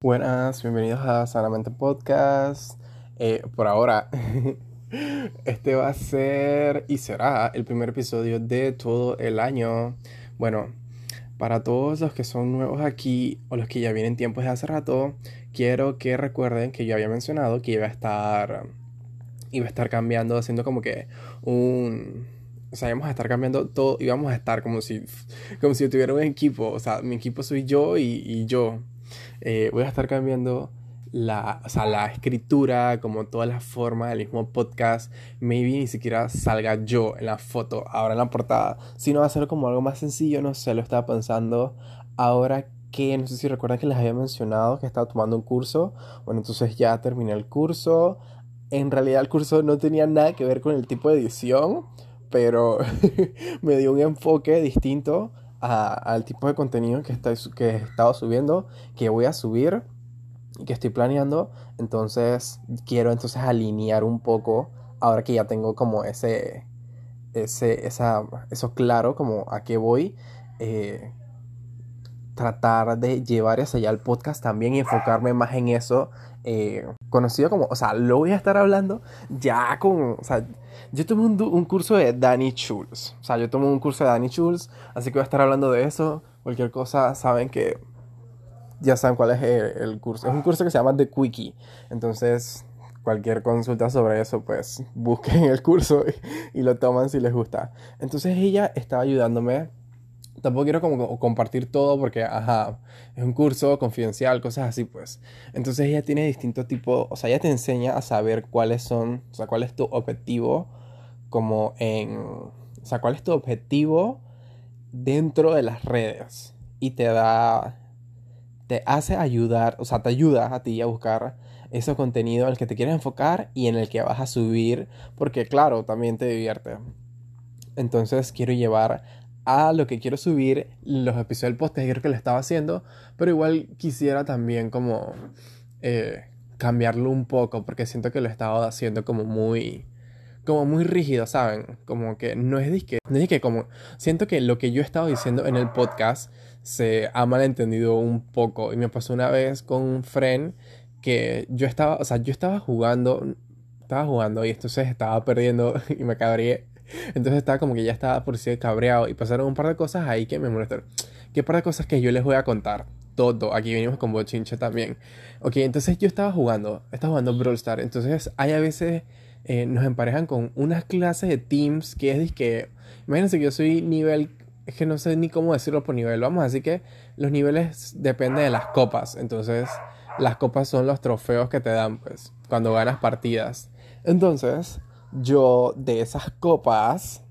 Buenas, bienvenidos a Sanamente Podcast. Eh, por ahora, este va a ser y será el primer episodio de todo el año. Bueno, para todos los que son nuevos aquí o los que ya vienen tiempo de hace rato, quiero que recuerden que yo había mencionado que iba a estar iba a estar cambiando, haciendo como que un o sea, íbamos a estar cambiando todo, íbamos a estar como si como si tuviera un equipo, o sea, mi equipo soy yo y yo. Eh, voy a estar cambiando la, o sea, la escritura, como toda la forma del mismo podcast. Maybe ni siquiera salga yo en la foto, ahora en la portada, sino va a ser como algo más sencillo, no sé, lo estaba pensando. Ahora que, no sé si recuerdan que les había mencionado que estaba tomando un curso. Bueno, entonces ya terminé el curso. En realidad el curso no tenía nada que ver con el tipo de edición, pero me dio un enfoque distinto al tipo de contenido que, está, que he estado subiendo, que voy a subir y que estoy planeando. Entonces quiero entonces alinear un poco, ahora que ya tengo como ese, ese esa, eso claro, como a qué voy. Eh, tratar de llevar hacia allá el podcast también y enfocarme más en eso. Eh, conocido como, o sea, lo voy a estar hablando ya con, o sea, yo tomé un, un, curso de Danny Schulz. O sea, yo tomé un curso de Danny Schulz, así que voy a estar hablando de eso. Cualquier cosa, saben que ya saben cuál es el, curso. Es un curso que se llama The Quickie. Entonces, cualquier consulta sobre eso, pues busquen el curso y, y lo toman si les gusta. Entonces ella estaba ayudándome tampoco quiero como compartir todo porque, ajá, es un curso confidencial, cosas así, pues. Entonces ella tiene distintos tipos, o sea, ella te enseña a saber cuáles son, o sea, cuál es tu objetivo, como en, o sea, cuál es tu objetivo dentro de las redes. Y te da, te hace ayudar, o sea, te ayuda a ti a buscar ese contenido en que te quieres enfocar y en el que vas a subir, porque claro, también te divierte. Entonces quiero llevar a lo que quiero subir los episodios del que lo estaba haciendo, pero igual quisiera también como eh, cambiarlo un poco, porque siento que lo estaba haciendo como muy como muy rígido, ¿saben? Como que no es disque, no es disque como siento que lo que yo estaba diciendo en el podcast se ha malentendido un poco y me pasó una vez con un friend que yo estaba, o sea, yo estaba jugando estaba jugando y entonces estaba perdiendo y me cabré entonces estaba como que ya estaba por si cabreado y pasaron un par de cosas ahí que me molestaron. ¿Qué par de cosas que yo les voy a contar? Todo. Aquí venimos con bochinche también. Ok, entonces yo estaba jugando, estaba jugando Brawl Stars. Entonces hay a veces eh, nos emparejan con unas clases de teams que es que, imagínense que yo soy nivel, es que no sé ni cómo decirlo por nivel, vamos, así que los niveles dependen de las copas. Entonces las copas son los trofeos que te dan, pues, cuando ganas partidas. Entonces, yo de esas copas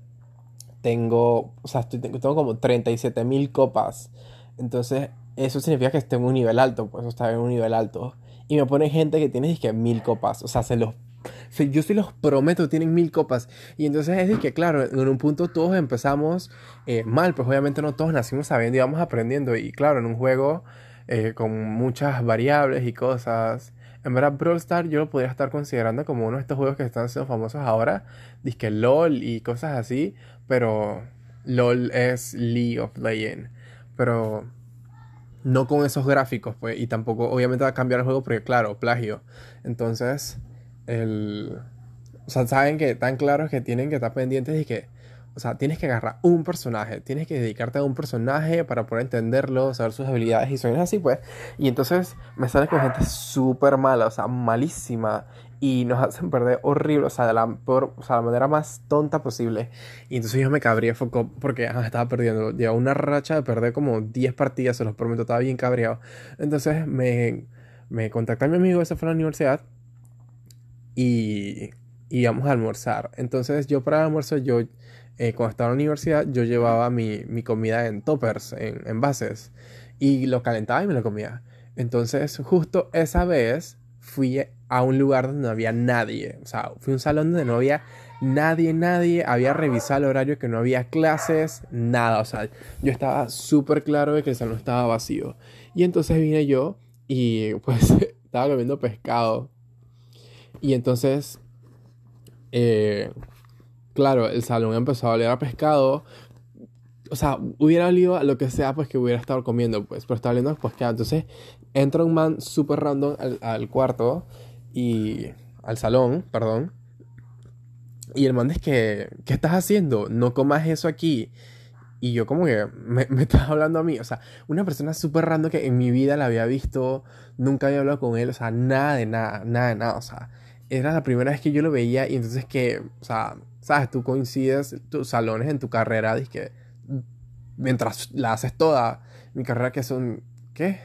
tengo, o sea, tengo como 37 mil copas. Entonces, eso significa que estoy en un nivel alto, pues está en un nivel alto. Y me pone gente que tiene que mil copas. O sea, se los. yo se los prometo, tienen mil copas. Y entonces es que, claro, en un punto todos empezamos eh, mal, pues obviamente no todos nacimos sabiendo y vamos aprendiendo. Y claro, en un juego eh, con muchas variables y cosas en verdad, Brawl Stars yo lo podría estar considerando como uno de estos juegos que están siendo famosos ahora. Disque LOL y cosas así. Pero LOL es League of Legends. Pero no con esos gráficos, pues. Y tampoco, obviamente, va a cambiar el juego porque, claro, plagio. Entonces, el. O sea, saben que tan claro que tienen que estar pendientes y que o sea, tienes que agarrar un personaje, tienes que dedicarte a un personaje para poder entenderlo, saber sus habilidades y son así, pues. Y entonces me sale con gente súper mala, o sea, malísima. Y nos hacen perder horrible, o sea, de la, o sea, la manera más tonta posible. Y entonces yo me cabría porque estaba perdiendo. Llevaba una racha de perder como 10 partidas, se los prometo, estaba bien cabreado. Entonces me, me contacté a mi amigo, ese fue a la universidad. Y, y íbamos a almorzar. Entonces yo para el almuerzo yo eh, cuando estaba en la universidad, yo llevaba mi, mi comida en toppers, en envases, y lo calentaba y me lo comía. Entonces, justo esa vez fui a un lugar donde no había nadie. O sea, fui a un salón donde no había nadie, nadie. Había revisado el horario que no había clases, nada. O sea, yo estaba súper claro de que el salón estaba vacío. Y entonces vine yo y pues estaba comiendo pescado. Y entonces eh, claro, el salón empezó a oler a pescado. O sea, hubiera olido lo que sea, pues que hubiera estado comiendo, pues, pero estaba oliendo a pescado. Entonces, entra un man súper random al, al cuarto y al salón, perdón. Y el man es que, ¿qué estás haciendo? No comas eso aquí. Y yo como que me, me estás hablando a mí. O sea, una persona súper random que en mi vida la había visto, nunca había hablado con él. O sea, nada de nada, nada de nada. O sea, era la primera vez que yo lo veía y entonces que, o sea, sabes, tú coincides tus salones en tu carrera, que mientras la haces toda, mi carrera que son, ¿qué?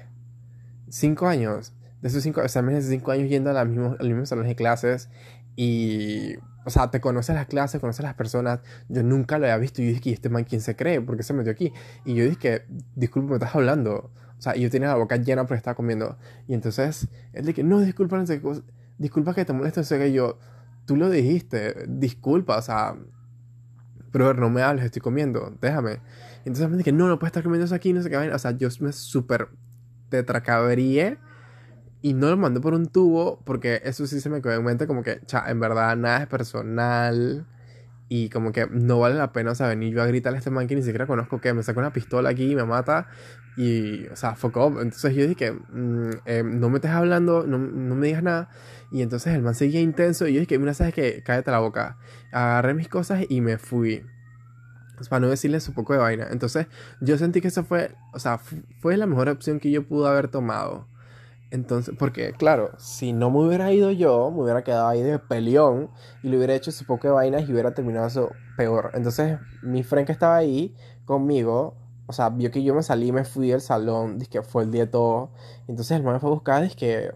Cinco años. De esos cinco, o de cinco años yendo a, la mismo, los mismos salones de clases y, o sea, te conoces las clases, conoces las personas. Yo nunca lo había visto y yo dije, ¿y este man quién se cree? ¿Por qué se metió aquí? Y yo dije, disculpa, me estás hablando. O sea, y yo tenía la boca llena porque estaba comiendo. Y entonces, él dije, no, disculpa, no disculpa que te moleste, no sé qué. yo, tú lo dijiste, disculpa, o sea, pero no me hables, estoy comiendo, déjame. Entonces me dije, no, no puedes estar comiendo eso aquí, no sé qué. O sea, yo me súper tetracabríe y no lo mandé por un tubo porque eso sí se me quedó en mente como que, cha, en verdad nada es personal y como que no vale la pena, o sea, venir yo a gritarle a este man que ni siquiera conozco que me saca una pistola aquí y me mata y, o sea, fuck up. Entonces yo dije, mm, eh, no me estés hablando, no, no, me digas nada. Y entonces el man seguía intenso y yo dije, mira, sabes que cállate la boca. Agarré mis cosas y me fui. Para no decirle su poco de vaina. Entonces yo sentí que eso fue, o sea, fue la mejor opción que yo pude haber tomado. Entonces, porque claro, si no me hubiera ido yo, me hubiera quedado ahí de peleón y le hubiera hecho su poco de vainas y hubiera terminado eso peor. Entonces, mi friend que estaba ahí conmigo, o sea, vio que yo me salí, me fui del salón, dije que fue el día todo. Entonces el man me fue a buscar, dije que,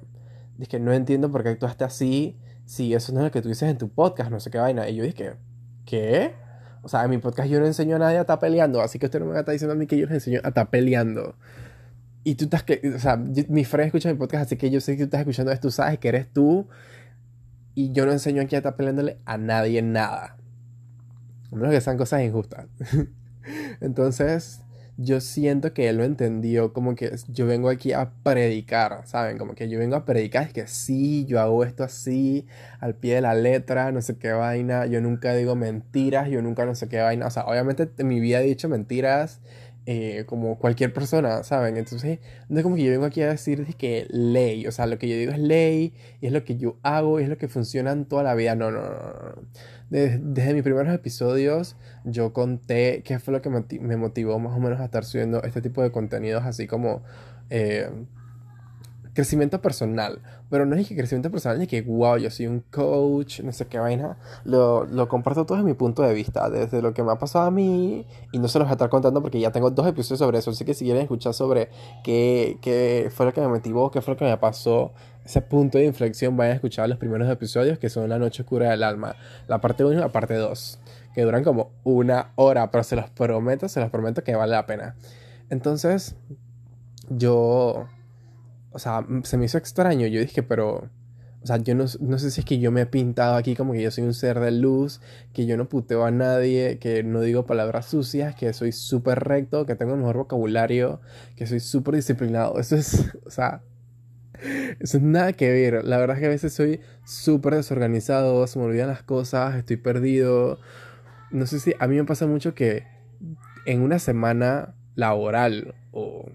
dije no entiendo por qué actuaste así, si eso no es lo que tú dices en tu podcast, no sé qué vaina. Y yo dije, ¿qué? O sea, en mi podcast yo no enseño a nadie a estar peleando, así que usted no me está diciendo a mí que yo les enseño a estar peleando. Y tú estás que, o sea, mi friend escucha mi podcast, así que yo sé que tú estás escuchando esto, tú sabes que eres tú. Y yo no enseño aquí a estar peleándole a nadie nada. A menos que sean cosas injustas. Entonces, yo siento que él lo entendió como que yo vengo aquí a predicar, ¿saben? Como que yo vengo a predicar, es que sí, yo hago esto así, al pie de la letra, no sé qué vaina, yo nunca digo mentiras, yo nunca no sé qué vaina, o sea, obviamente en mi vida he dicho mentiras, eh, como cualquier persona, ¿saben? Entonces, no es como que yo vengo aquí a decir que ley, o sea, lo que yo digo es ley, y es lo que yo hago, y es lo que funciona en toda la vida. No, no, no, no. Desde, mis primeros episodios, yo conté qué fue lo que me motivó más o menos a estar subiendo este tipo de contenidos, así como. Eh, crecimiento personal. Pero no es que crecimiento personal, es que, wow, yo soy un coach, no sé qué vaina. Lo, lo comparto todo desde mi punto de vista, desde lo que me ha pasado a mí. Y no se los voy a estar contando porque ya tengo dos episodios sobre eso. Así que si quieren escuchar sobre qué, qué fue lo que me motivó, qué fue lo que me pasó, ese punto de inflexión, vayan a escuchar los primeros episodios que son La Noche Oscura del Alma. La parte 1 y la parte 2. Que duran como una hora, pero se los prometo, se los prometo que vale la pena. Entonces, yo o sea, se me hizo extraño. Yo dije, pero, o sea, yo no, no, sé si es que yo me he pintado aquí como que yo soy un ser de luz, que yo no puteo a nadie, que no digo palabras sucias, que soy súper recto, que tengo el mejor vocabulario, que soy súper disciplinado. Eso es, o sea, eso es nada que ver. La verdad es que a veces soy súper desorganizado, se me olvidan las cosas, estoy perdido. No sé si a mí me pasa mucho que en una semana laboral o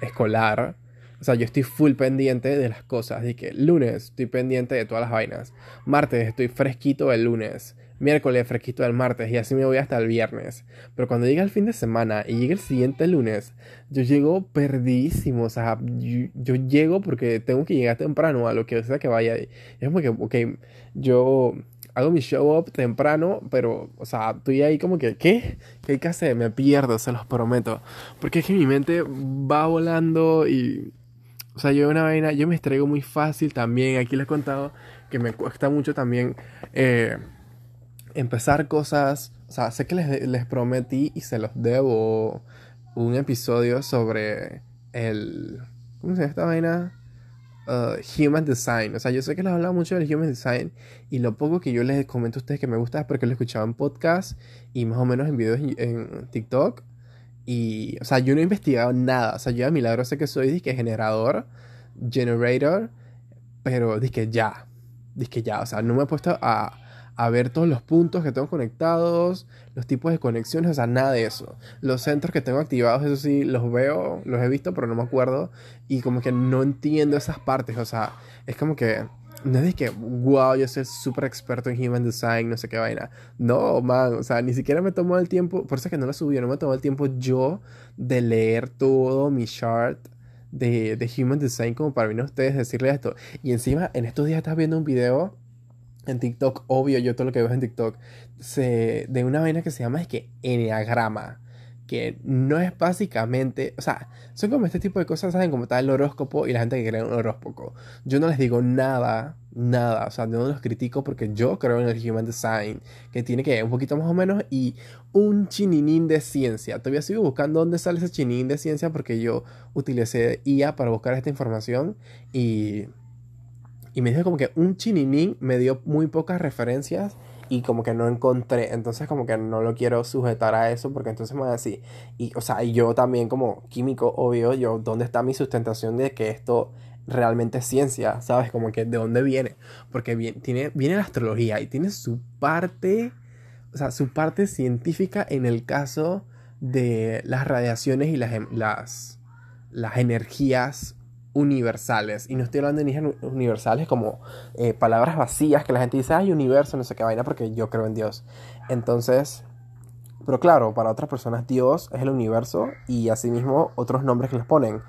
escolar, o sea, yo estoy full pendiente de las cosas. Así que lunes estoy pendiente de todas las vainas. Martes estoy fresquito el lunes. Miércoles fresquito el martes. Y así me voy hasta el viernes. Pero cuando llega el fin de semana y llega el siguiente lunes, yo llego perdidísimo. O sea, yo, llego porque tengo que llegar temprano a lo que sea que vaya. Y es como que, ok, yo hago mi show up temprano, pero, o sea, estoy ahí como que, ¿qué? ¿Qué hay que hacer? Me pierdo, se los prometo. Porque es que mi mente va volando y o sea, yo una vaina, yo me extraigo muy fácil también. Aquí les he contado que me cuesta mucho también eh, empezar cosas. O sea, sé que les, les, prometí y se los debo un episodio sobre el... ¿Cómo se llama esta vaina? Uh, human Design. O sea, yo sé que les he hablado mucho del Human Design y lo poco que yo les comento a ustedes que me gusta es porque lo escuchaba en podcast y más o menos en videos en TikTok. Y, o sea, yo no he investigado nada. O sea, yo a milagro sé que soy disque generador, generator, pero disque ya. Disque ya. O sea, no me he puesto a, a ver todos los puntos que tengo conectados, los tipos de conexiones, o sea, nada de eso. Los centros que tengo activados, eso sí, los veo, los he visto, pero no me acuerdo. Y como que no entiendo esas partes, o sea, es como que no es que, wow, yo soy súper experto en human design, no sé qué vaina. No, man, o sea, ni siquiera me tomó el tiempo, por eso es que no lo subí, no me tomó el tiempo yo de leer todo mi chart de, de human design como para venir a ustedes decirles esto. Y encima, en estos días estás viendo un video en TikTok, obvio, yo todo lo que veo en TikTok, se, de una vaina que se llama es que Enneagrama que no es básicamente, o sea, son como este tipo de cosas, ¿saben? Como está el horóscopo y la gente que cree un horóscopo. Yo no les digo nada, nada, o sea, no los critico porque yo creo en el Human Design, que tiene que un poquito más o menos y un chininín de ciencia. Todavía sigo buscando dónde sale ese chininín de ciencia porque yo utilicé IA para buscar esta información y... Y me dijo como que un chininín me dio muy pocas referencias y como que no encontré, entonces como que no lo quiero sujetar a eso porque entonces me va a decir, y o sea, yo también como químico, obvio, yo, ¿dónde está mi sustentación de que esto realmente es ciencia? ¿Sabes? Como que de dónde viene, porque viene, tiene, viene la astrología y tiene su parte, o sea, su parte científica en el caso de las radiaciones y las, em, las, las energías universales. Y no estoy hablando de energías universales como eh, palabras vacías que la gente dice, ay, universo, no sé qué vaina, porque yo creo en Dios. Entonces, pero claro, para otras personas Dios es el universo y asimismo otros nombres que les ponen.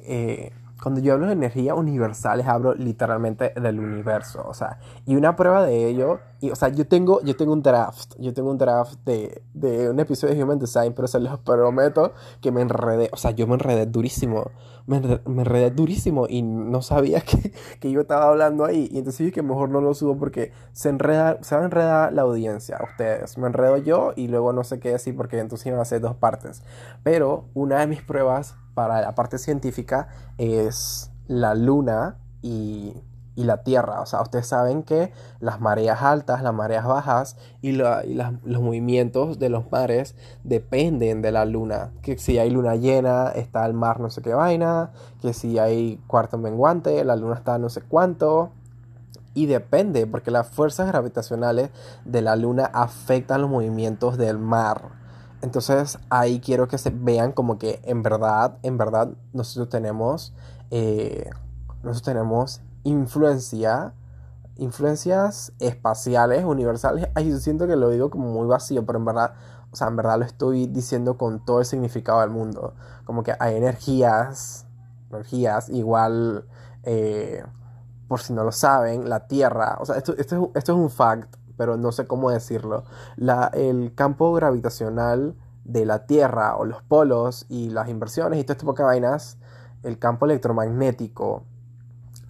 Eh, cuando yo hablo de energía universales, hablo literalmente del universo, o sea, y una prueba de ello, y, o sea, yo tengo, yo tengo un draft, yo tengo un draft de, de un episodio de Human Design, pero se los prometo que me enredé, o sea, yo me enredé durísimo, me enredé, durísimo y no sabía que, que, yo estaba hablando ahí, y entonces dije que mejor no lo subo porque se enreda, se va a enredar la audiencia, ustedes, me enredo yo y luego no sé qué decir porque entonces iban a ser dos partes, pero una de mis pruebas para la parte científica es la luna y, la tierra. O sea, ustedes saben que las mareas altas, las mareas bajas y, los movimientos de los mares dependen de la luna. Que si hay luna llena, está el mar no sé qué vaina. Que si hay cuarto menguante, la luna está no sé cuánto. Y depende, porque las fuerzas gravitacionales de la luna afectan los movimientos del mar. Entonces ahí quiero que se vean como que en verdad, en verdad nosotros tenemos, eh, nosotros tenemos influencia, influencias espaciales, universales. Ay, yo siento que lo digo como muy vacío, pero en verdad, o sea, en verdad lo estoy diciendo con todo el significado del mundo. Como que hay energías, energías igual, eh, por si no lo saben, la Tierra, o sea, esto, esto, esto es un fact pero no sé cómo decirlo. El campo gravitacional de la Tierra o los polos y las inversiones y todo este tipo de vainas, el campo electromagnético,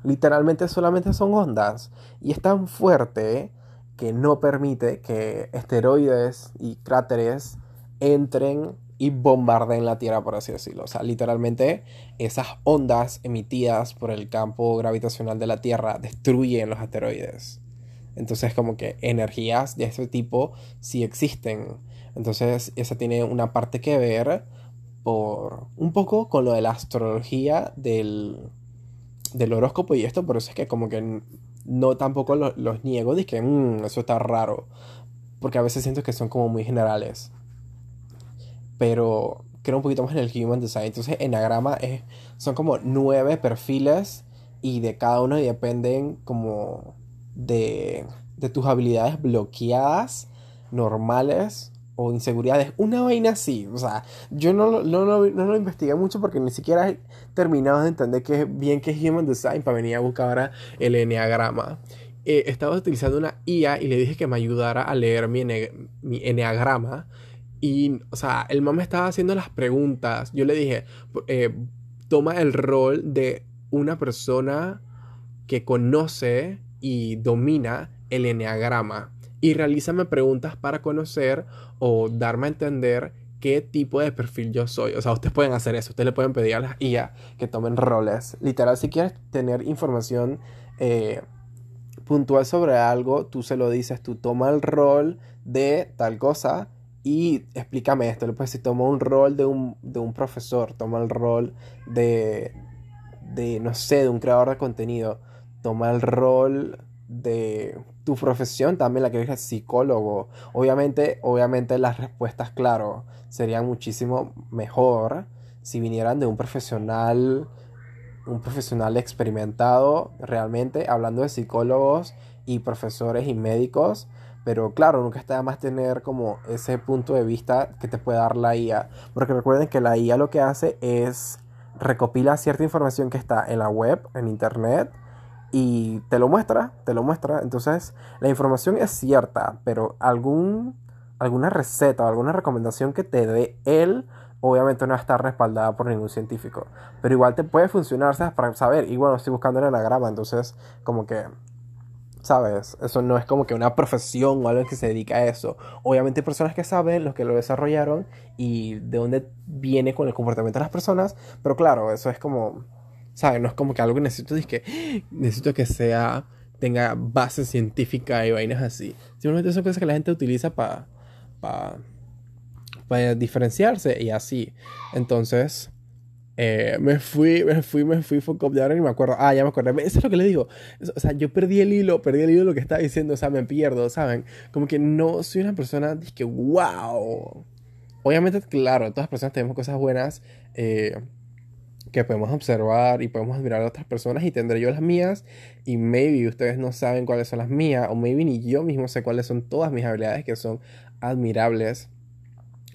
literalmente solamente son ondas y es tan fuerte que no permite que esteroides y cráteres entren y bombardeen la Tierra, por así decirlo. O sea, literalmente esas ondas emitidas por el campo gravitacional de la Tierra destruyen los asteroides. Entonces como que energías de ese tipo sí existen. Entonces esa tiene una parte que ver por un poco con lo de la astrología del, del horóscopo y esto, por eso es que como que no tampoco los niego, de que mm, eso está raro, porque a veces siento que son como muy generales. Pero creo un poquito más en el Human Design. Entonces, Enagrama es, son como nueve perfiles y de cada uno dependen como de, tus habilidades bloqueadas, normales o inseguridades. Una vaina así. O sea, yo no, no, no, lo investigué mucho porque ni siquiera he terminado de entender que bien que es Human Design para venir a buscar ahora el Enneagrama. Eh, estaba utilizando una IA y le dije que me ayudara a leer mi, mi Enneagrama. Y, o sea, el mamá estaba haciendo las preguntas. Yo le dije, eh, toma el rol de una persona que conoce y domina el enneagrama y realízame preguntas para conocer o darme a entender qué tipo de perfil yo soy. O sea, ustedes pueden hacer eso. Ustedes le pueden pedir a las IA que tomen roles. Literal, si quieres tener información eh, puntual sobre algo, tú se lo dices, tú toma el rol de tal cosa y explícame esto. Le puedes decir, toma un rol de un, de un profesor, toma el rol de, de, no sé, de un creador de contenido toma el rol de tu profesión también la que es psicólogo. Obviamente, obviamente las respuestas, claro, serían muchísimo mejor si vinieran de un profesional, un profesional experimentado realmente, hablando de psicólogos y profesores y médicos. Pero claro, nunca está más tener como ese punto de vista que te puede dar la IA. Porque recuerden que la IA lo que hace es recopila cierta información que está en la web, en internet, y te lo muestra, te lo muestra. Entonces, la información es cierta, pero algún, alguna receta o alguna recomendación que te dé él, obviamente no está respaldada por ningún científico. Pero igual te puede funcionar. Para saber. Y bueno, estoy buscando el anagrama, entonces, como que ¿Sabes? Eso no es como que una profesión o algo que se dedica a eso. Obviamente hay personas que saben, los que lo desarrollaron y de dónde viene con el comportamiento de las personas, pero claro, eso es como, ¿sabes? No es como que algo que necesito, que necesito que sea, tenga base científica y vainas así. Simplemente son cosas que la gente utiliza para para diferenciarse y así. Entonces, eh, me fui, me fui, me fui, fue de ahora me acuerdo. Ah, ya me acordé. Eso es lo que le digo. O sea, yo perdí el hilo, perdí el hilo de lo que estaba diciendo, o sea, me pierdo, ¿saben? Como que no soy una persona que, wow. Obviamente, claro, todas las personas tenemos cosas buenas eh, que podemos observar y podemos admirar a otras personas y tendré yo las mías y maybe ustedes no saben cuáles son las mías o maybe ni yo mismo sé cuáles son todas mis habilidades que son admirables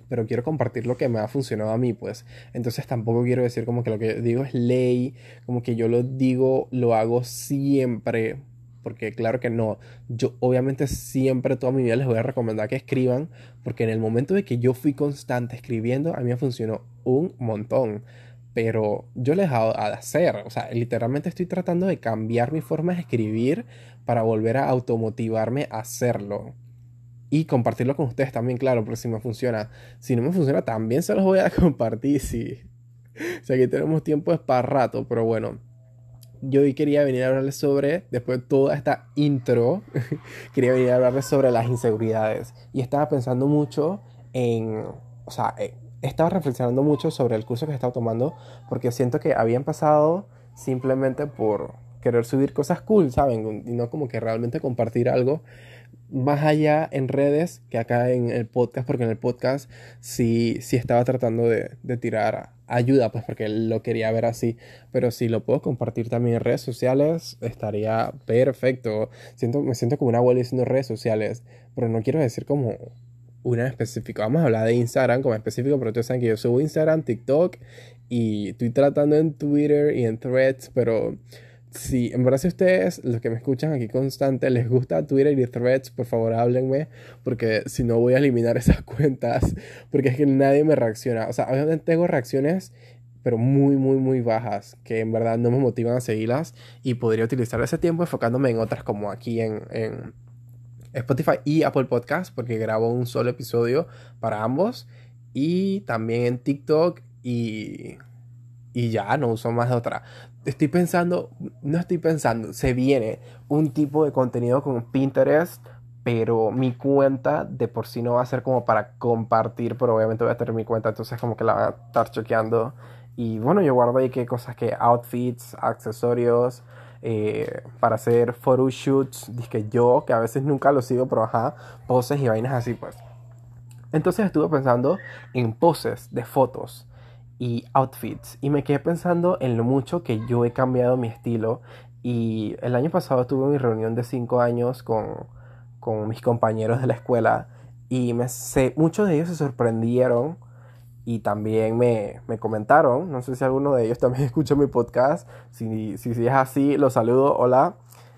pero quiero compartir lo que me ha funcionado a mí, pues. Entonces tampoco quiero decir como que lo que digo es ley, como que yo lo digo, lo hago siempre, porque claro que no. Yo obviamente siempre toda mi vida les voy a recomendar que escriban, porque en el momento de que yo fui constante escribiendo, a mí me funcionó un montón. Pero yo les hago a hacer, o sea, literalmente estoy tratando de cambiar mi forma de escribir para volver a automotivarme a hacerlo y compartirlo con ustedes también, claro, porque si me funciona. Si no me funciona, también se los voy a compartir. Si, o sea, que tenemos tiempo es para rato, pero bueno. Yo hoy quería venir a hablarles sobre, después de toda esta intro, quería venir a hablarles sobre las inseguridades. Y estaba pensando mucho en, o sea, eh, estaba reflexionando mucho sobre el curso que he estado tomando, porque siento que habían pasado simplemente por querer subir cosas cool, ¿saben? Y no como que realmente compartir algo más allá en redes que acá en el podcast, porque en el podcast sí, sí estaba tratando de, de, tirar ayuda, pues porque lo quería ver así, pero si lo puedo compartir también en redes sociales, estaría perfecto. Siento, me siento como una abuela diciendo redes sociales, pero no quiero decir como una específica. Vamos a hablar de Instagram como específico, pero ustedes saben que yo subo Instagram, TikTok y estoy tratando en Twitter y en Threads, pero si en verdad si ustedes, los que me escuchan aquí constante, les gusta Twitter y Threads, por favor háblenme, porque si no voy a eliminar esas cuentas, porque es que nadie me reacciona. O sea, obviamente tengo reacciones, pero muy, muy, muy bajas, que en verdad no me motivan a seguirlas y podría utilizar ese tiempo enfocándome en otras como aquí en, en Spotify y Apple Podcast, porque grabo un solo episodio para ambos, y también en TikTok y y ya no uso más de otra. Estoy pensando, no estoy pensando, se viene un tipo de contenido con Pinterest, pero mi cuenta de por sí no va a ser como para compartir, pero obviamente voy a tener mi cuenta, entonces como que la van a estar choqueando. Y bueno, yo guardo ahí que cosas que outfits, accesorios, eh, para hacer photoshoots, que yo, que a veces nunca lo sigo, pero ajá, poses y vainas así pues. Entonces estuve pensando en poses de fotos y outfits. Y me quedé pensando en lo mucho que yo he cambiado mi estilo. Y el año pasado tuve mi reunión de 5 años con, con, mis compañeros de la escuela. Y me muchos de ellos se sorprendieron y también me, me, comentaron. No sé si alguno de ellos también escucha mi podcast. Si, si, si es así, los saludo. Hola.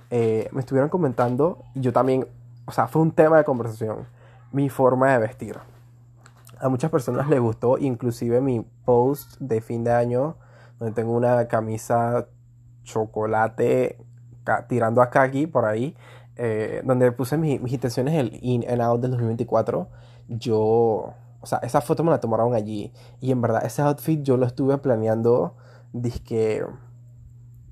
Eh, me estuvieron comentando y yo también, o sea, fue un tema de conversación. Mi forma de vestir a muchas personas les gustó, inclusive mi post de fin de año, donde tengo una camisa chocolate tirando a kaki por ahí, eh, donde puse mis, intenciones el in and out del 2024. Yo, o sea, esa foto me la tomaron allí. Y en verdad, ese outfit yo lo estuve planeando, que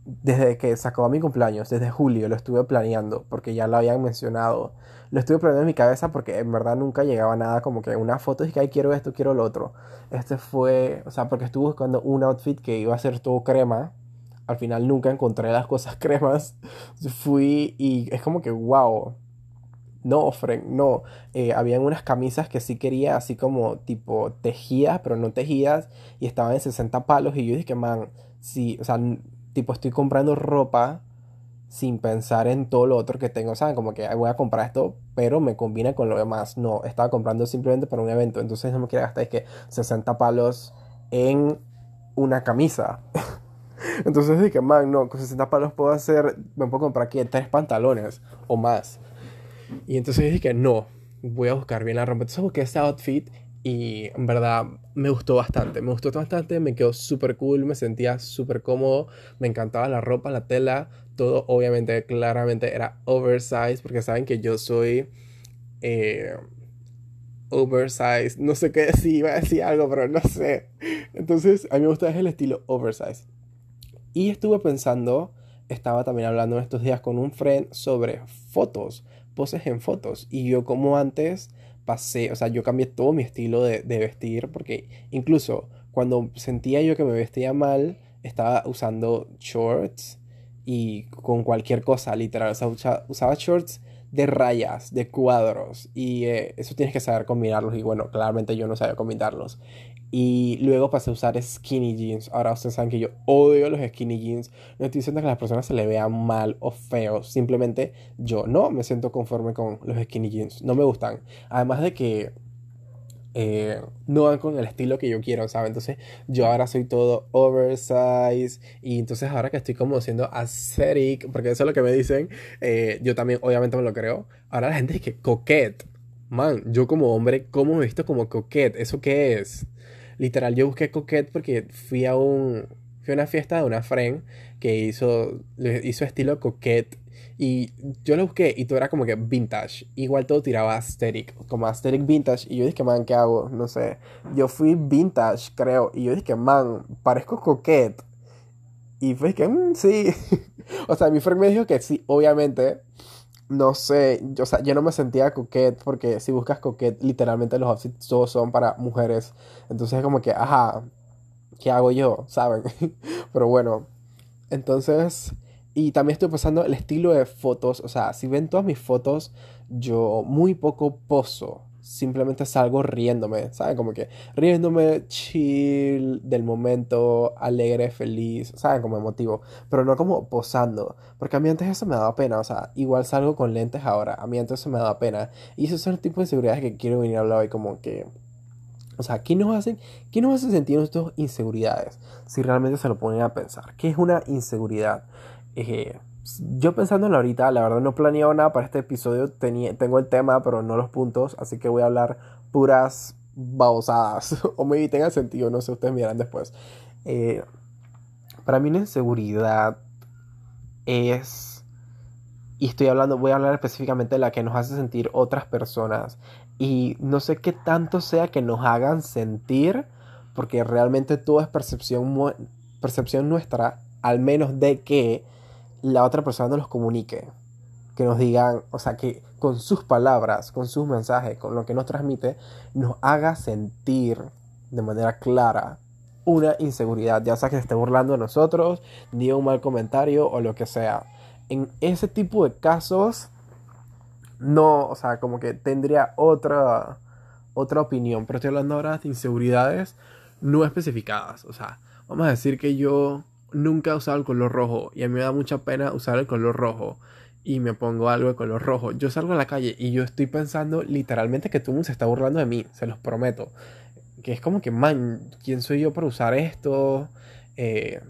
desde que sacó mi cumpleaños, desde julio lo estuve planeando, porque ya lo habían mencionado lo estuve planeando en mi cabeza porque en verdad nunca llegaba nada como que una foto y que ay quiero esto, quiero lo otro. Este fue, o sea, porque estuve buscando un outfit que iba a ser todo crema. Al final nunca encontré las cosas cremas. Fui y es como que wow. No, Frank, no. Eh, habían unas camisas que sí quería, así como tipo tejidas, pero no tejidas, y estaban en 60 palos. Y yo dije, man, sí, o sea, tipo estoy comprando ropa sin pensar en todo lo otro que tengo, ¿saben? Como que voy a comprar esto, pero me combina con lo demás. No, estaba comprando simplemente para un evento, entonces no me quiero gastar es que 60 palos en una camisa. entonces dije, man, no, con 60 palos puedo hacer, me puedo comprar aquí tres pantalones o más. Y entonces dije, no, voy a buscar bien la ropa. Entonces busqué este outfit y en verdad me gustó bastante. Me gustó bastante, me quedó súper cool, me sentía súper cómodo, me encantaba la ropa, la tela, todo obviamente, claramente era oversized, porque saben que yo soy eh, oversized, no sé qué decir, iba a decir algo, pero no sé. Entonces, a mí me gusta el estilo oversized. Y estuve pensando, estaba también hablando estos días con un friend sobre fotos poses en fotos. Y yo como antes pasé, o sea, yo cambié todo mi estilo de, vestir porque incluso cuando sentía yo que me vestía mal, estaba usando shorts y con cualquier cosa, literal. O sea, usaba shorts de rayas, de cuadros. Y eh, eso tienes que saber combinarlos. Y bueno, claramente yo no sabía combinarlos. Y luego pasé a usar skinny jeans. Ahora ustedes saben que yo odio los skinny jeans. No estoy diciendo que a las personas se le vean mal o feos. Simplemente yo no me siento conforme con los skinny jeans. No me gustan. Además de que eh, no van con el estilo que yo quiero, ¿sabes? Entonces yo ahora soy todo oversize y entonces ahora que estoy como siendo aesthetic, porque eso es lo que me dicen, eh, yo también obviamente me lo creo. Ahora la gente dice que coquette. Man, yo como hombre, ¿cómo me he visto como coquette? ¿Eso qué es? Literal, yo busqué coquette porque fui a un... Fui a una fiesta de una friend que hizo, hizo estilo coquette y yo lo busqué y todo era como que vintage. Igual todo tiraba aesthetic, como aesthetic vintage. Y yo dije, man, ¿qué hago? No sé. Yo fui vintage, creo. Y yo dije, man, parezco coquette. Y fue que, mm, sí. o sea, mi friend me dijo que sí, obviamente. No sé, yo, o sea, yo no me sentía coquette porque si buscas coquette, literalmente los outfits todos son para mujeres. Entonces es como que, ajá, ¿qué hago yo? ¿Saben? Pero bueno, entonces y también estoy pasando el estilo de fotos. O sea, si ven todas mis fotos, yo muy poco pozo. Simplemente salgo riéndome, ¿saben? Como que riéndome chill del momento, alegre, feliz, ¿saben? Como emotivo. Pero no como posando. Porque a mí antes eso me daba pena. O sea, igual salgo con lentes ahora. A mí antes eso me daba pena. Y esos son el tipo de inseguridades que quiero venir a hablar hoy. Como que. O sea, ¿qué nos hacen, qué nos hace sentir nuestras inseguridades? Si realmente se lo ponen a pensar. ¿Qué es una inseguridad? Eh, yo pensándolo ahorita, la verdad no planeado nada para este episodio. tengo el tema, pero no los puntos. Así que voy a hablar puras babosadas. o me tenga sentido, no sé, ustedes miran después. Eh, para mí la inseguridad es... Y estoy hablando, voy a hablar específicamente de la que nos hace sentir otras personas. Y no sé qué tanto sea que nos hagan sentir, porque realmente todo es percepción, percepción nuestra, al menos de que la otra persona nos comunique. Que nos digan, o sea, que con sus palabras, con sus mensajes, con lo que nos transmite, nos haga sentir de manera clara una inseguridad, ya sea que se esté burlando de nosotros, diga un mal comentario o lo que sea. En ese tipo de casos, no, o sea, como que tendría otra, otra opinión, pero estoy hablando ahora de inseguridades no especificadas. O sea, vamos a decir que yo nunca he usado el color rojo y a mí me da mucha pena usar el color rojo y me pongo algo de color rojo. Yo salgo a la calle y yo estoy pensando literalmente que todo el mundo se está burlando de mí, se los prometo. Que es como que, man, ¿quién soy yo para usar esto? Eh,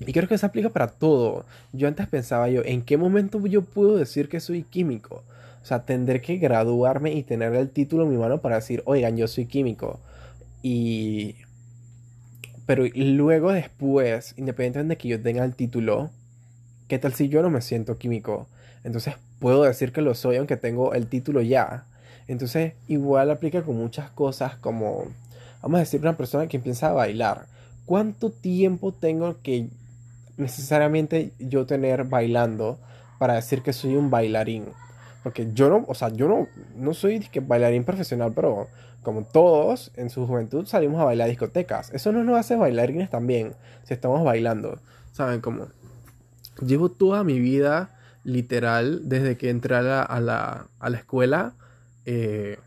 y creo que se aplica para todo. Yo antes pensaba yo, ¿en qué momento yo puedo decir que soy químico? O sea, tendré que graduarme y tener el título en mi mano para decir, oigan, yo soy químico. Y pero luego después, independientemente de que yo tenga el título, ¿qué tal si yo no me siento químico? Entonces puedo decir que lo soy aunque tengo el título ya. Entonces igual aplica con muchas cosas como, vamos a decir, una persona que empieza a bailar. ¿Cuánto tiempo tengo que necesariamente yo tener bailando para decir que soy un bailarín? Porque yo no, o sea, yo no, no soy que bailarín profesional, pero como todos, en su juventud salimos a bailar discotecas. Eso no nos hace bailarines también, si estamos bailando. ¿Saben cómo? Llevo toda mi vida literal, desde que entré a la, a la, escuela, eh,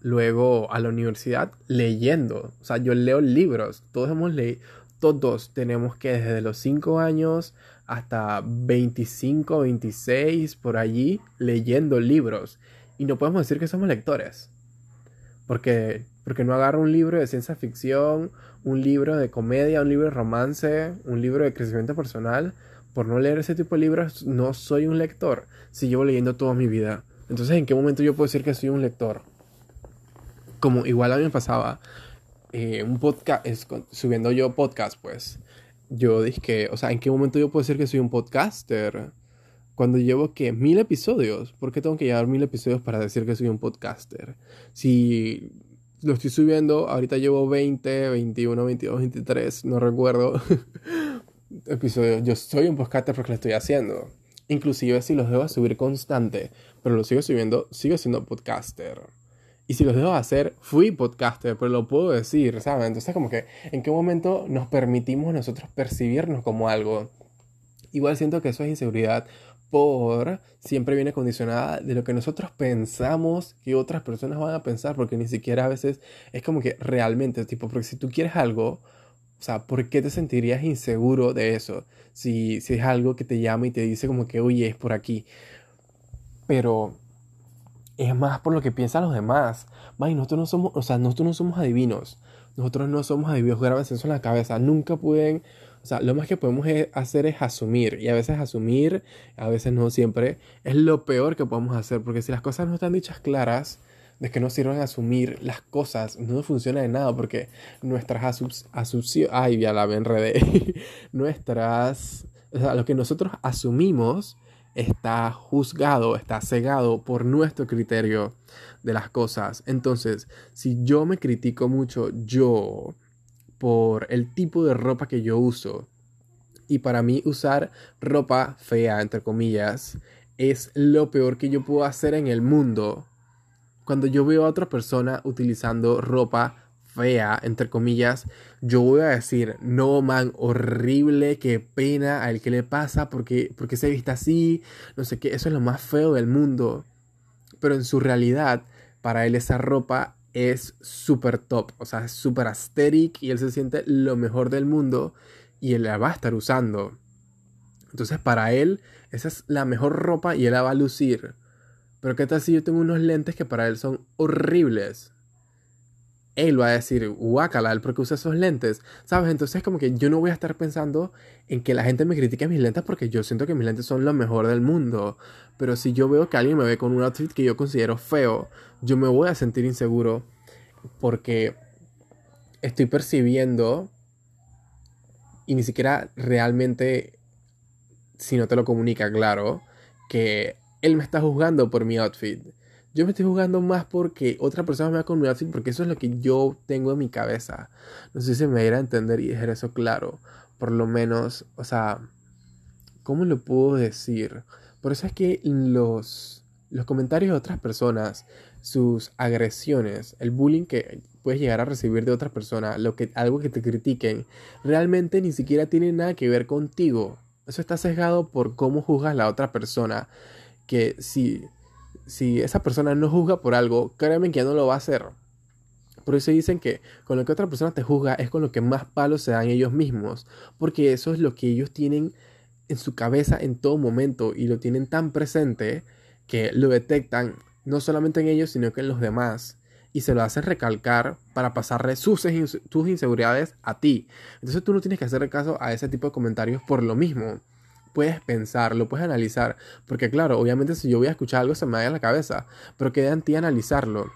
luego a la universidad, leyendo. O sea, yo leo libros. Todos hemos leído, todos tenemos que desde los 5 años hasta 25, 26, por allí, leyendo libros. Y no podemos decir que somos lectores. Porque, porque no agarro un libro de ciencia ficción, un libro de comedia, un libro de romance, un libro de crecimiento personal. Por no leer ese tipo de libros, no soy un lector. Si llevo leyendo toda mi vida. Entonces, ¿en qué momento yo puedo decir que soy un lector? Como igual a mí me pasaba, eh, un podcast, subiendo yo podcast, pues, yo dije o sea, ¿en qué momento yo puedo decir que soy un podcaster? Cuando llevo que mil episodios, ¿por qué tengo que llevar mil episodios para decir que soy un podcaster? Si lo estoy subiendo, ahorita llevo 20, 21, 22, 23, no recuerdo episodios. Yo soy un podcaster porque lo estoy haciendo. Inclusive si los debo subir constante, pero lo sigo subiendo, sigo siendo podcaster. Y si los dejo hacer, fui podcaster, pero lo puedo decir, ¿sabes? Entonces como que, ¿en qué momento nos permitimos nosotros percibirnos como algo? Igual siento que eso es inseguridad por siempre viene condicionada de lo que nosotros pensamos que otras personas van a pensar, porque ni siquiera a veces es como que realmente, tipo, porque si tú quieres algo, o sea, ¿por qué te sentirías inseguro de eso? Si, si es algo que te llama y te dice como que, oye, es por aquí. Pero es más por lo que piensan los demás. y nosotros no somos, o sea, nosotros no somos adivinos. Nosotros no somos adivinos, grábense eso en la cabeza. Nunca pueden, o sea, lo más que podemos e, hacer es asumir. Y a veces asumir, a veces no siempre, es lo peor que podemos hacer. Porque si las cosas no están dichas claras, de que no sirven asumir las cosas, no funciona de nada. Porque nuestras asumciones, ay, ya la enredé. nuestras, o sea, lo que nosotros asumimos está juzgado, está cegado por nuestro criterio de las cosas. Entonces, si yo me critico mucho yo por el tipo de ropa que yo uso, y para mí usar ropa fea, entre comillas, es lo peor que yo puedo hacer en el mundo. Cuando yo veo a otra persona utilizando ropa fea, entre comillas, yo voy a decir, no man, horrible, qué pena a él que le pasa, porque, porque se viste así, no sé qué, eso es lo más feo del mundo. Pero en su realidad, para él esa ropa es súper top, o sea, es súper aesthetic y él se siente lo mejor del mundo y él la va a estar usando. Entonces para él esa es la mejor ropa y él la va a lucir. Pero qué tal si yo tengo unos lentes que para él son horribles él va a decir, guácala, ¿por qué usa esos lentes? ¿Sabes? Entonces como que yo no voy a estar pensando en que la gente me critique mis lentes porque yo siento que mis lentes son lo mejor del mundo. Pero si yo veo que alguien me ve con un outfit que yo considero feo, yo me voy a sentir inseguro porque estoy percibiendo y ni siquiera realmente, si no te lo comunica claro, que él me está juzgando por mi outfit yo me estoy jugando más porque otra persona me va con mi porque eso es lo que yo tengo en mi cabeza. No sé si me irá a entender y dejar eso claro. Por lo menos, o sea, ¿cómo lo puedo decir? Por eso es que los, los comentarios de otras personas, sus agresiones, el bullying que puedes llegar a recibir de otra persona, lo que, algo que te critiquen, realmente ni siquiera tiene nada que ver contigo. Eso está sesgado por cómo juzgas a la otra persona. Que si si esa persona no juzga por algo, créanme que ya no lo va a hacer. Por eso dicen que con lo que otra persona te juzga es con lo que más palos se dan ellos mismos. Porque eso es lo que ellos tienen en su cabeza en todo momento y lo tienen tan presente que lo detectan no solamente en ellos, sino que en los demás. Y se lo hacen recalcar para pasarle sus, sus inseguridades a ti. Entonces tú no tienes que hacer caso a ese tipo de comentarios por lo mismo puedes pensar, lo puedes analizar. Porque claro, obviamente si yo voy a escuchar algo se me da en la cabeza, pero queda en ti analizarlo.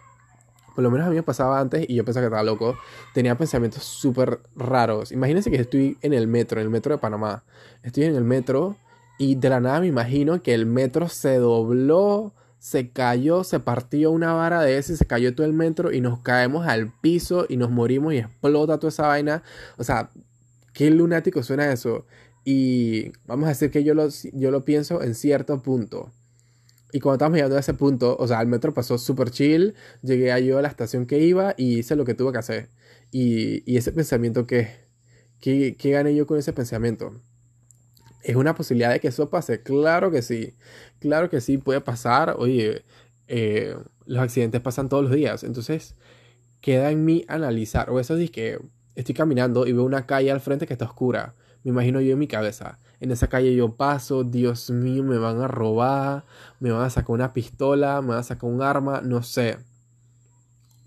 Por lo menos a mí me pasaba antes y yo pensaba que estaba loco. Tenía pensamientos súper raros. Imagínense que estoy en el metro, en el metro de Panamá. Estoy en el metro y de la nada me imagino que el metro se dobló, se cayó, se partió una vara de ese, se cayó todo el metro y nos caemos al piso y nos morimos y explota toda esa vaina. O sea, qué lunático suena eso. Y vamos a decir que yo lo, yo lo pienso en cierto punto. Y cuando estábamos llegando a ese punto, o sea, el metro pasó súper chill, llegué a yo a la estación que iba y hice lo que tuve que hacer. Y, y ese pensamiento que, que, gané yo con ese pensamiento. ¿Es una posibilidad de que eso pase? Claro que sí. Claro que sí, puede pasar. Oye, eh, los accidentes pasan todos los días. Entonces, queda en mí analizar. O eso es que estoy caminando y veo una calle al frente que está oscura. Me imagino yo en mi cabeza. En esa calle yo paso, Dios mío, me van a robar, me van a sacar una pistola, me van a sacar un arma, no sé.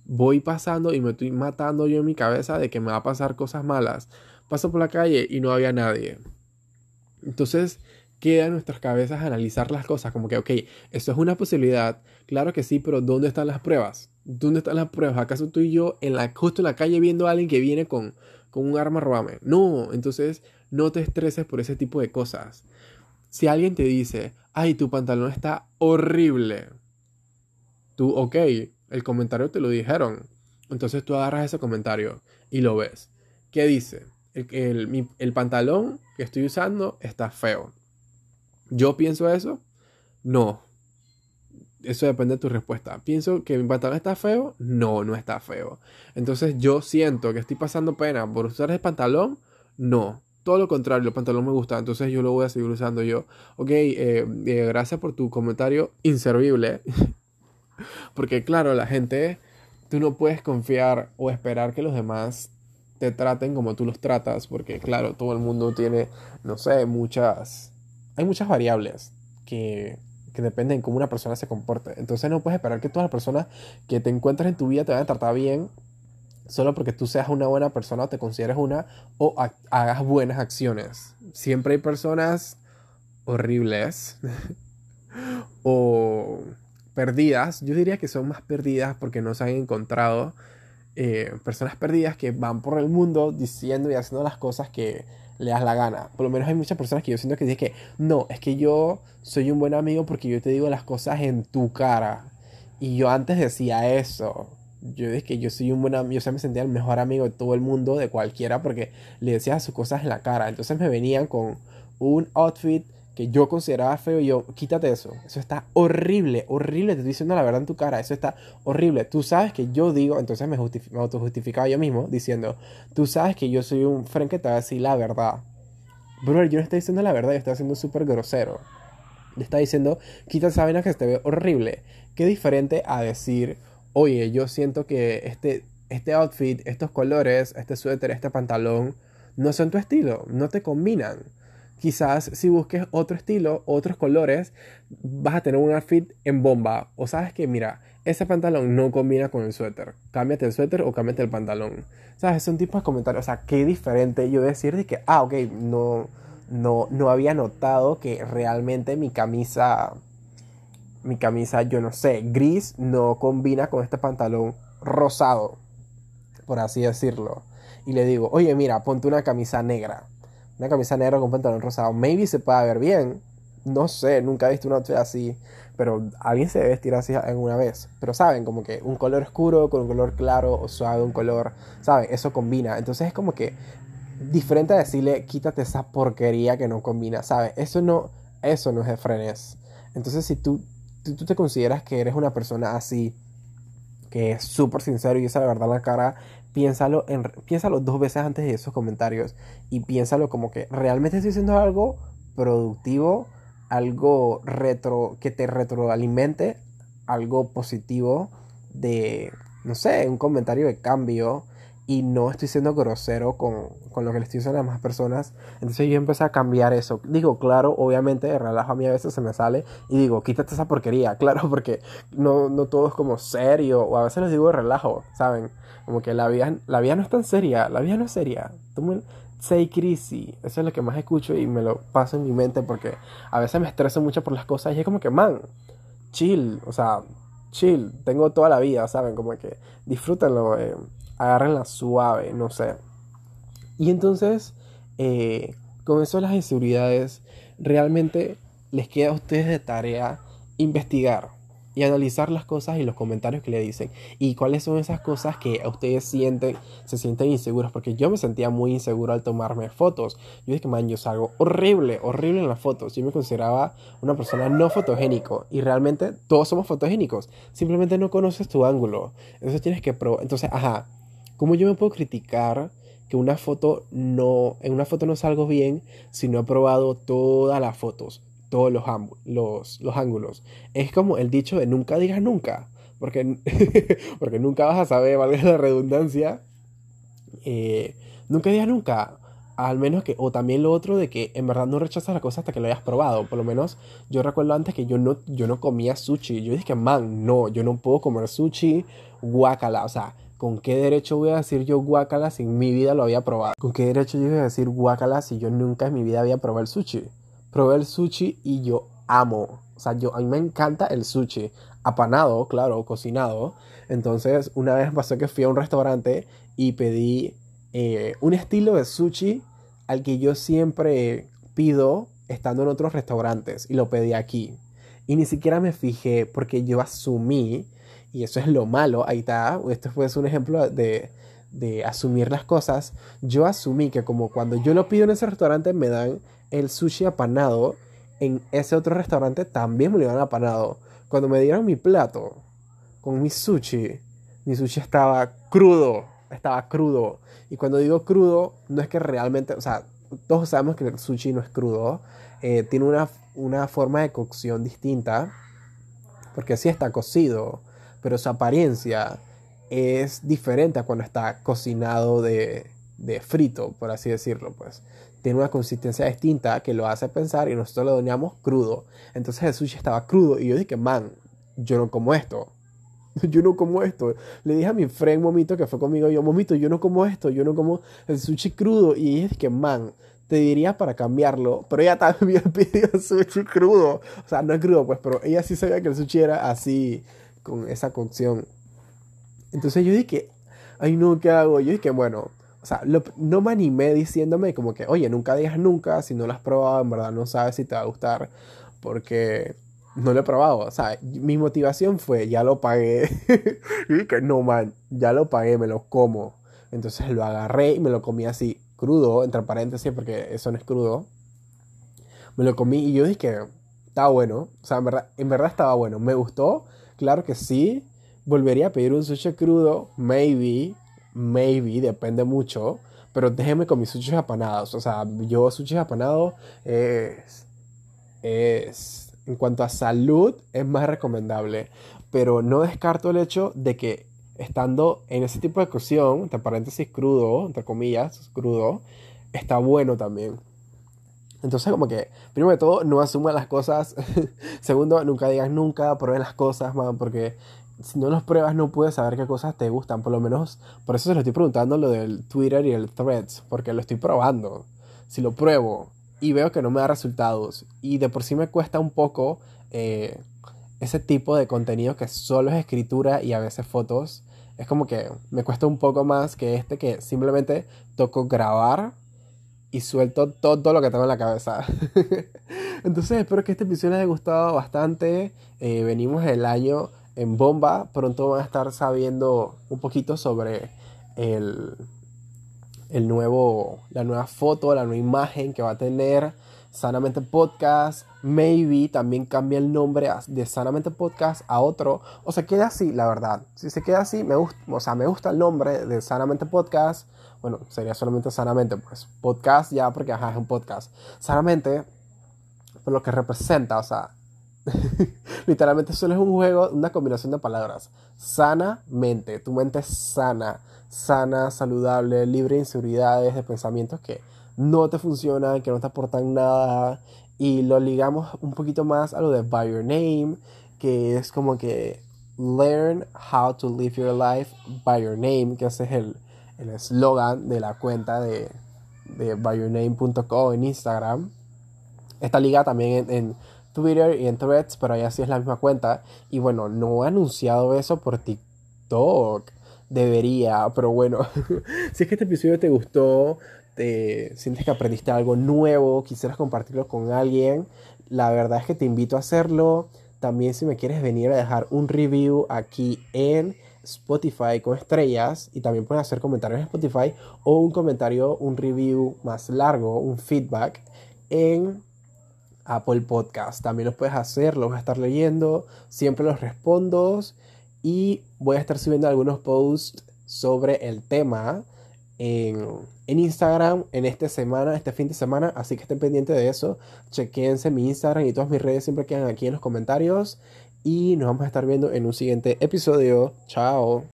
Voy pasando y me estoy matando yo en mi cabeza de que me va a pasar cosas malas. Paso por la calle y no había nadie. Entonces queda en nuestras cabezas analizar las cosas como que, ok, eso es una posibilidad, claro que sí, pero ¿dónde están las pruebas? ¿Dónde están las pruebas? ¿Acaso tú y yo en la, justo en la calle viendo a alguien que viene con, con un arma a robarme? No, entonces no te estreses por ese tipo de cosas. Si alguien te dice, ay, tu pantalón está horrible, tú, ok, el comentario te lo dijeron. Entonces tú agarras ese comentario y lo ves. ¿Qué dice? el, pantalón que estoy usando está feo. ¿Yo pienso eso? No. Eso depende de tu respuesta. ¿Pienso que mi pantalón está feo? No, no está feo. Entonces yo siento que estoy pasando pena por usar el pantalón. No. Todo lo contrario, el pantalón me gusta, entonces yo lo voy a seguir usando yo. Ok, eh, eh, gracias por tu comentario inservible. Porque claro, la gente, tú no puedes confiar o esperar que los demás te traten como tú los tratas, porque claro, todo el mundo tiene, no sé, muchas, hay muchas variables que, que dependen de cómo una persona se comporte. Entonces no puedes esperar que todas las personas que te encuentres en tu vida te vayan a tratar bien solo porque tú seas una buena persona o te consideres una o hagas buenas acciones. Siempre hay personas horribles o perdidas. Yo diría que son más perdidas porque no se han encontrado eh, personas perdidas que van por el mundo diciendo y haciendo las cosas que le das la gana. Por lo menos hay muchas personas que yo siento que dicen que no, es que yo soy un buen amigo porque yo te digo las cosas en tu cara. Y yo antes decía eso. Yo dije que yo soy un buen amigo, yo me sentía el mejor amigo de todo el mundo, de cualquiera, porque le decía sus cosas en la cara. Entonces me venían con un outfit que yo consideraba feo y yo, quítate eso, eso está horrible, horrible, te estoy diciendo la verdad en tu cara, eso está horrible. Tú sabes que yo digo, entonces me, autojustificaba yo mismo diciendo, tú sabes que yo soy un friend que te va a decir la verdad. Bro, yo no estoy diciendo la verdad, yo estoy haciendo súper grosero. Le está diciendo, quítate esa vaina que se te ve horrible. Qué diferente a decir, oye, yo siento que este, este outfit, estos colores, este suéter, este pantalón, no son tu estilo, no te combinan quizás si busques otro estilo, otros colores, vas a tener un outfit en bomba. O sabes que, mira, ese pantalón no combina con el suéter. Cámbiate el suéter o cámbiate el pantalón. ¿Sabes? Son tipos de comentarios. O sea, qué diferente yo decir de que, ah, ok, no, no, no había notado que realmente mi camisa, mi camisa, yo no sé, gris no combina con este pantalón rosado, por así decirlo. Y le digo, oye, mira, ponte una camisa negra una camisa negra con pantalón rosado. Maybe se puede ver bien. No sé, nunca he visto una outfit así. Pero alguien se debe vestir así en una vez. Pero saben, como que un color oscuro con un color claro o suave, un color, ¿saben? Eso combina. Entonces es como que diferente a decirle, quítate esa porquería que no combina, ¿sabes? Eso no, eso no es de frenes. Entonces si tú, tú, tú te consideras que eres una persona así, que es súper sincero y dice la verdad en la cara, piénsalo, en, piénsalo dos veces antes de esos comentarios y piénsalo como que realmente estoy haciendo algo productivo, algo retro, que te retroalimente, algo positivo de, no sé, un comentario de cambio y no estoy siendo grosero con, con, lo que le estoy diciendo a las demás personas. Entonces yo empecé a cambiar eso. Digo, claro, obviamente de relajo a mí a veces se me sale y digo, quítate esa porquería, claro, porque no, no todo es como serio o a veces les digo relajo, ¿saben? Como que la vida, la vida no es tan seria, la vida no es seria. Tomen, say crisis, eso es lo que más escucho y me lo paso en mi mente porque a veces me estreso mucho por las cosas y es como que, man, chill, o sea, chill, tengo toda la vida, ¿saben? Como que disfrútenlo, eh, agárrenla suave, no sé. Y entonces, eh, con las inseguridades, realmente les queda a ustedes de tarea investigar y analizar las cosas y los comentarios que le dicen y cuáles son esas cosas que ustedes sienten, se sienten inseguros, porque yo me sentía muy inseguro al tomarme fotos. Yo dije, man, yo salgo horrible, horrible en las fotos. Yo me consideraba una persona no fotogénico y realmente todos somos fotogénicos, simplemente no conoces tu ángulo. Entonces tienes que probar, entonces, ajá, ¿cómo yo me puedo criticar? que una foto no, en una foto no salgo bien si no he probado todas las fotos, todos los, los, los ángulos. Es como el dicho de nunca digas nunca, porque, porque nunca vas a saber, valga la redundancia, eh, nunca digas nunca. Al menos que, o también lo otro de que en verdad no rechazas la cosa hasta que lo hayas probado. Por lo menos yo recuerdo antes que yo no, yo no comía sushi. Yo dije, man, no, yo no puedo comer sushi, guacala. O sea, ¿con qué derecho voy a decir yo guacala si en mi vida lo había probado? ¿Con qué derecho yo voy a decir guacala si yo nunca en mi vida había probado el sushi? Probé el sushi y yo amo. O sea, yo, a mí me encanta el sushi. Apanado, claro, cocinado. Entonces, una vez pasó que fui a un restaurante y pedí eh, un estilo de sushi al que yo siempre pido estando en otros restaurantes y lo pedí aquí. Y ni siquiera me fijé porque yo asumí, y eso es lo malo, ahí está, esto fue un ejemplo de, de asumir las cosas, yo asumí que como cuando yo lo pido en ese restaurante me dan el sushi apanado, en ese otro restaurante también me lo dan apanado. Cuando me dieron mi plato con mi sushi, mi sushi estaba crudo, estaba crudo. Y cuando digo crudo, no es que realmente, o sea, todos sabemos que el sushi no es crudo, eh, tiene una, una, forma de cocción distinta, porque sí está cocido, pero su apariencia es diferente a cuando está cocinado de, de frito, por así decirlo, pues. Tiene una consistencia distinta que lo hace pensar y nosotros lo doñamos crudo. Entonces el sushi estaba crudo y yo dije, man, yo no como esto. yo no como esto. Le dije a mi friend Momito que fue conmigo, yo, Momito, yo no como esto, yo no como el sushi crudo. Y ella que, man, te diría para cambiarlo, pero ella también pidió sushi crudo. O sea, no es crudo, pues, pero ella sí sabía que el sushi era así, con esa cocción. Entonces yo dije, ay no, ¿qué hago? Yo dije, bueno, o sea, no me animé diciéndome como que, oye, nunca digas nunca, si no lo has probado, en verdad no sabes si te va a gustar, porque no lo he probado. O sea, mi motivación fue, ya lo pagué. y que no, man, ya lo pagué, me lo como. Entonces lo agarré y me lo comí así, crudo, entre paréntesis, porque eso no es crudo. Me lo comí y yo dije estaba bueno. O sea, en verdad estaba bueno. Me gustó, claro que sí. Volvería a pedir un sushi crudo, maybe, maybe, depende mucho. Pero déjeme con mis sushi apanados. O sea, yo sushi apanado es. Es en cuanto a salud es más recomendable, pero no descarto el hecho de que estando en ese tipo de cocción, entre paréntesis crudo, entre comillas, crudo, está bueno también. Entonces, como que, primero de todo, no asuman las cosas. Segundo, nunca digas nunca, prueben las cosas, man, porque si no las pruebas no puedes saber qué cosas te gustan. Por lo menos, por eso se lo estoy preguntando lo del Twitter y el Threads, porque lo estoy probando. Si lo pruebo y veo que no me da resultados. Y de por sí me cuesta un poco eh, ese tipo de contenido que solo es escritura y a veces fotos. Es como que me cuesta un poco más que este que simplemente toco grabar y suelto todo lo que tengo en la cabeza. Entonces espero que este episodio les haya gustado bastante. Eh, venimos el año en bomba. Pronto van a estar sabiendo un poquito sobre el el nuevo, la nueva foto, la nueva imagen que va a tener Sanamente Podcast. Maybe también cambia el nombre de Sanamente Podcast a otro. O se queda así, la verdad. Si se queda así, me gusta, o sea, me gusta el nombre de Sanamente Podcast. Bueno, sería solamente Sanamente, pues. Podcast ya, porque ajá, es un podcast. Sanamente, por lo que representa, o sea, literalmente solo es un juego, una combinación de palabras. Sanamente, tu mente es sana sana, saludable, libre de inseguridades, de pensamientos que no te funcionan, que no te aportan nada. Y lo ligamos un poquito más a lo de By Your Name, que es como que Learn how to live your life by your name, que es el eslogan de la cuenta de, de en Instagram. Está ligada también en, en, Twitter y en Threads, pero allá sí es la misma cuenta. Y bueno, no he anunciado eso por TikTok debería, pero bueno, si es que este episodio te gustó, te sientes que aprendiste algo nuevo, quisieras compartirlo con alguien, la verdad es que te invito a hacerlo. También si me quieres venir a dejar un review aquí en Spotify con estrellas y también pueden hacer comentarios en Spotify o un comentario, un review más largo, un feedback en Apple Podcast. También los puedes hacer, los voy a estar leyendo, siempre los respondo y voy a estar subiendo algunos posts sobre el tema en, en Instagram en esta semana, este fin de semana, así que estén pendientes de eso. Chequense mi Instagram y todas mis redes siempre quedan aquí en los comentarios y nos vamos a estar viendo en un siguiente episodio. Chao.